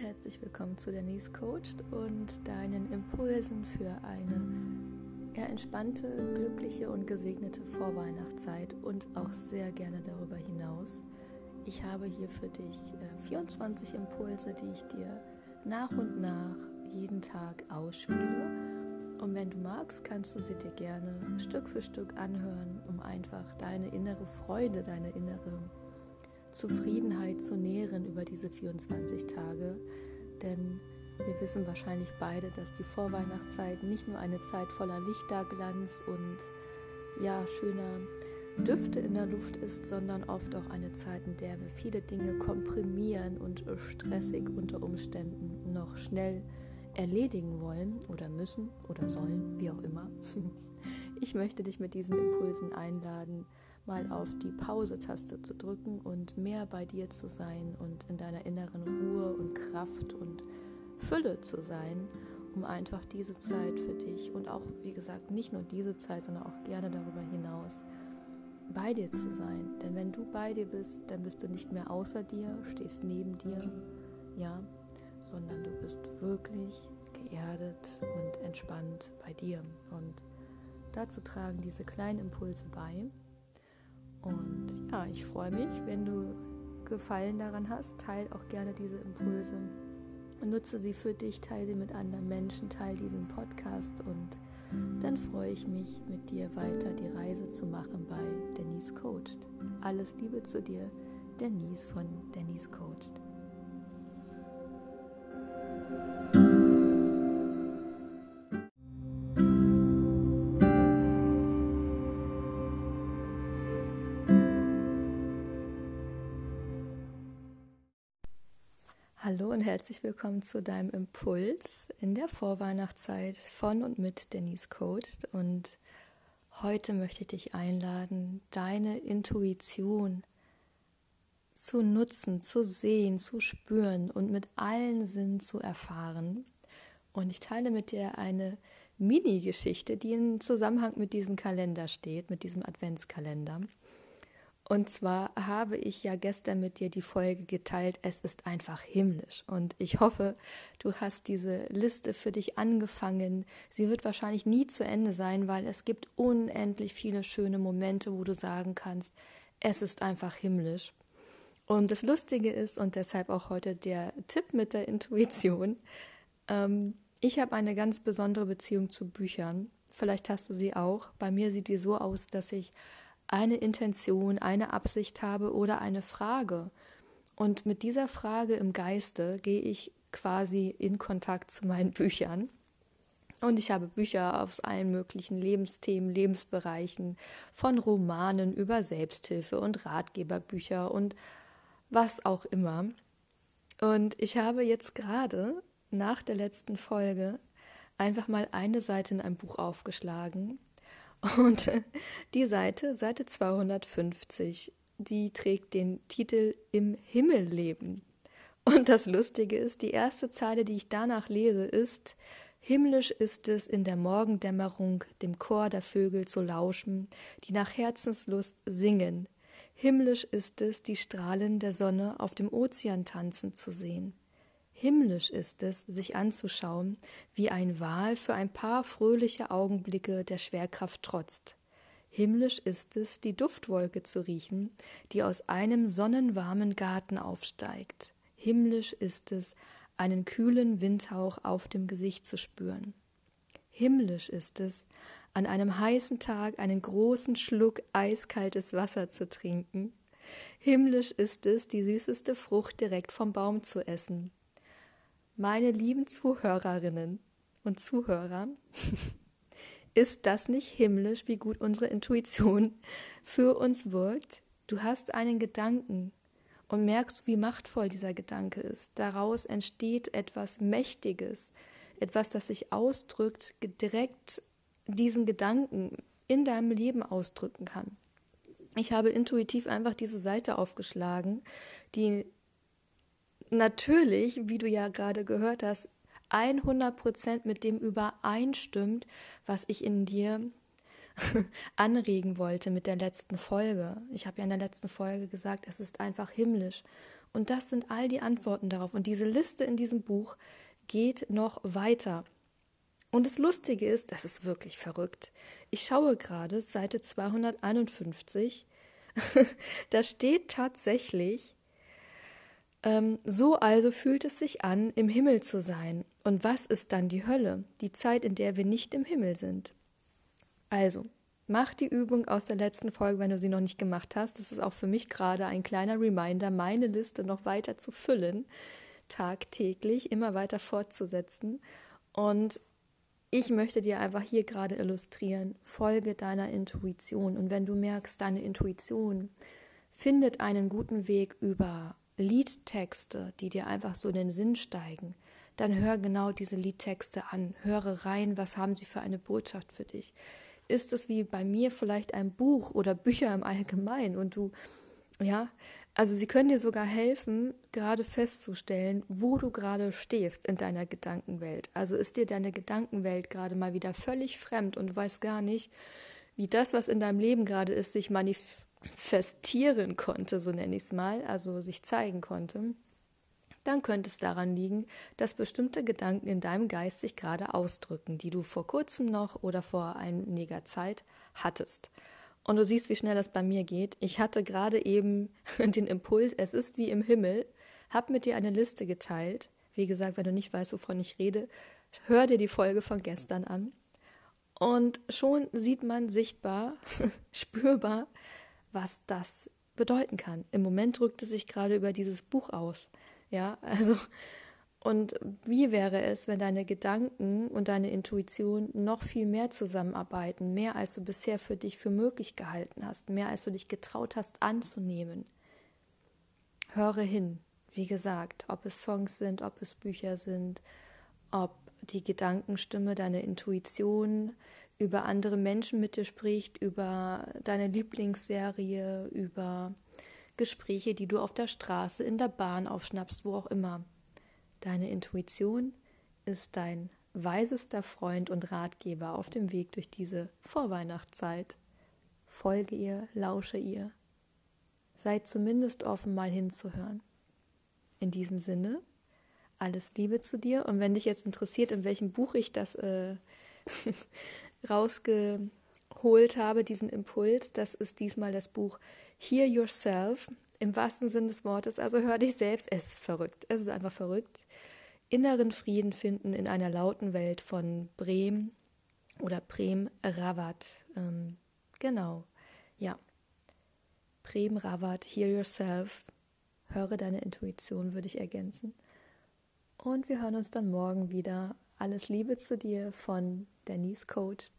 herzlich willkommen zu Denise Coached und deinen Impulsen für eine eher entspannte, glückliche und gesegnete Vorweihnachtszeit und auch sehr gerne darüber hinaus. Ich habe hier für dich äh, 24 Impulse, die ich dir nach und nach jeden Tag ausspiele. Und wenn du magst, kannst du sie dir gerne Stück für Stück anhören, um einfach deine innere Freude, deine innere Zufriedenheit zu nähren über diese 24 Tage. Denn wir wissen wahrscheinlich beide, dass die Vorweihnachtszeit nicht nur eine Zeit voller Lichterglanz und ja, schöner Düfte in der Luft ist, sondern oft auch eine Zeit, in der wir viele Dinge komprimieren und stressig unter Umständen noch schnell erledigen wollen oder müssen oder sollen, wie auch immer. Ich möchte dich mit diesen Impulsen einladen, mal auf die Pause-Taste zu drücken und mehr bei dir zu sein und in deiner inneren Ruhe und Kraft und Fülle zu sein, um einfach diese Zeit für dich und auch, wie gesagt, nicht nur diese Zeit, sondern auch gerne darüber hinaus bei dir zu sein. Denn wenn du bei dir bist, dann bist du nicht mehr außer dir, stehst neben dir, ja, sondern du bist wirklich geerdet und entspannt bei dir. Und dazu tragen diese kleinen Impulse bei. Und ja, ich freue mich, wenn du Gefallen daran hast. Teil auch gerne diese Impulse. Nutze sie für dich, teile sie mit anderen Menschen, teile diesen Podcast und dann freue ich mich, mit dir weiter die Reise zu machen bei Denise Coached. Alles Liebe zu dir, Denise von Denise Coached. Hallo und herzlich willkommen zu deinem Impuls in der Vorweihnachtszeit von und mit Denise Coached. Und heute möchte ich dich einladen, deine Intuition zu nutzen, zu sehen, zu spüren und mit allen Sinnen zu erfahren. Und ich teile mit dir eine Mini-Geschichte, die in Zusammenhang mit diesem Kalender steht, mit diesem Adventskalender. Und zwar habe ich ja gestern mit dir die Folge geteilt, es ist einfach himmlisch. Und ich hoffe, du hast diese Liste für dich angefangen. Sie wird wahrscheinlich nie zu Ende sein, weil es gibt unendlich viele schöne Momente, wo du sagen kannst, es ist einfach himmlisch. Und das Lustige ist, und deshalb auch heute der Tipp mit der Intuition, ähm, ich habe eine ganz besondere Beziehung zu Büchern. Vielleicht hast du sie auch. Bei mir sieht die so aus, dass ich eine Intention, eine Absicht habe oder eine Frage. Und mit dieser Frage im Geiste gehe ich quasi in Kontakt zu meinen Büchern. Und ich habe Bücher aus allen möglichen Lebensthemen, Lebensbereichen, von Romanen über Selbsthilfe und Ratgeberbücher und was auch immer. Und ich habe jetzt gerade nach der letzten Folge einfach mal eine Seite in einem Buch aufgeschlagen und die Seite, Seite 250, die trägt den Titel Im Himmel leben. Und das Lustige ist, die erste Zeile, die ich danach lese, ist Himmlisch ist es in der Morgendämmerung dem Chor der Vögel zu lauschen, die nach Herzenslust singen. Himmlisch ist es, die Strahlen der Sonne auf dem Ozean tanzen zu sehen. Himmlisch ist es, sich anzuschauen, wie ein Wal für ein paar fröhliche Augenblicke der Schwerkraft trotzt. Himmlisch ist es, die Duftwolke zu riechen, die aus einem sonnenwarmen Garten aufsteigt. Himmlisch ist es, einen kühlen Windhauch auf dem Gesicht zu spüren. Himmlisch ist es, an einem heißen Tag einen großen Schluck eiskaltes Wasser zu trinken. Himmlisch ist es, die süßeste Frucht direkt vom Baum zu essen. Meine lieben Zuhörerinnen und Zuhörer, ist das nicht himmlisch, wie gut unsere Intuition für uns wirkt? Du hast einen Gedanken und merkst, wie machtvoll dieser Gedanke ist. Daraus entsteht etwas Mächtiges, etwas, das sich ausdrückt, direkt diesen Gedanken in deinem Leben ausdrücken kann. Ich habe intuitiv einfach diese Seite aufgeschlagen, die natürlich, wie du ja gerade gehört hast, 100 Prozent mit dem übereinstimmt, was ich in dir anregen wollte mit der letzten Folge. Ich habe ja in der letzten Folge gesagt, es ist einfach himmlisch. Und das sind all die Antworten darauf. Und diese Liste in diesem Buch geht noch weiter. Und das Lustige ist, das ist wirklich verrückt. Ich schaue gerade Seite 251. da steht tatsächlich, ähm, so also fühlt es sich an, im Himmel zu sein. Und was ist dann die Hölle? Die Zeit, in der wir nicht im Himmel sind. Also, mach die Übung aus der letzten Folge, wenn du sie noch nicht gemacht hast. Das ist auch für mich gerade ein kleiner Reminder, meine Liste noch weiter zu füllen, tagtäglich immer weiter fortzusetzen. Und ich möchte dir einfach hier gerade illustrieren, folge deiner Intuition. Und wenn du merkst, deine Intuition findet einen guten Weg über Liedtexte, die dir einfach so in den Sinn steigen, dann hör genau diese Liedtexte an. Höre rein, was haben sie für eine Botschaft für dich. Ist es wie bei mir vielleicht ein Buch oder Bücher im Allgemeinen und du, ja, also sie können dir sogar helfen, gerade festzustellen, wo du gerade stehst in deiner Gedankenwelt. Also ist dir deine Gedankenwelt gerade mal wieder völlig fremd und du weißt gar nicht, wie das, was in deinem Leben gerade ist, sich manifestiert festieren konnte, so nenne ich es mal, also sich zeigen konnte, dann könnte es daran liegen, dass bestimmte Gedanken in deinem Geist sich gerade ausdrücken, die du vor kurzem noch oder vor einiger Zeit hattest. Und du siehst, wie schnell das bei mir geht. Ich hatte gerade eben den Impuls, es ist wie im Himmel, habe mit dir eine Liste geteilt. Wie gesagt, wenn du nicht weißt, wovon ich rede, hör dir die Folge von gestern an. Und schon sieht man sichtbar, spürbar, was das bedeuten kann. Im Moment drückt es sich gerade über dieses Buch aus. Ja, also, und wie wäre es, wenn deine Gedanken und deine Intuition noch viel mehr zusammenarbeiten, mehr als du bisher für dich für möglich gehalten hast, mehr als du dich getraut hast anzunehmen? Höre hin, wie gesagt, ob es Songs sind, ob es Bücher sind, ob die Gedankenstimme, deine Intuition, über andere Menschen mit dir spricht, über deine Lieblingsserie, über Gespräche, die du auf der Straße, in der Bahn aufschnappst, wo auch immer. Deine Intuition ist dein weisester Freund und Ratgeber auf dem Weg durch diese Vorweihnachtszeit. Folge ihr, lausche ihr. Sei zumindest offen, mal hinzuhören. In diesem Sinne, alles Liebe zu dir. Und wenn dich jetzt interessiert, in welchem Buch ich das äh, rausgeholt habe, diesen Impuls, das ist diesmal das Buch Hear Yourself, im wahrsten Sinn des Wortes, also hör dich selbst, es ist verrückt, es ist einfach verrückt. Inneren Frieden finden in einer lauten Welt von Brehm oder Prem Rawat. Ähm, genau, ja. Prem Rawat, Hear Yourself, höre deine Intuition, würde ich ergänzen. Und wir hören uns dann morgen wieder. Alles Liebe zu dir von Denise Coached.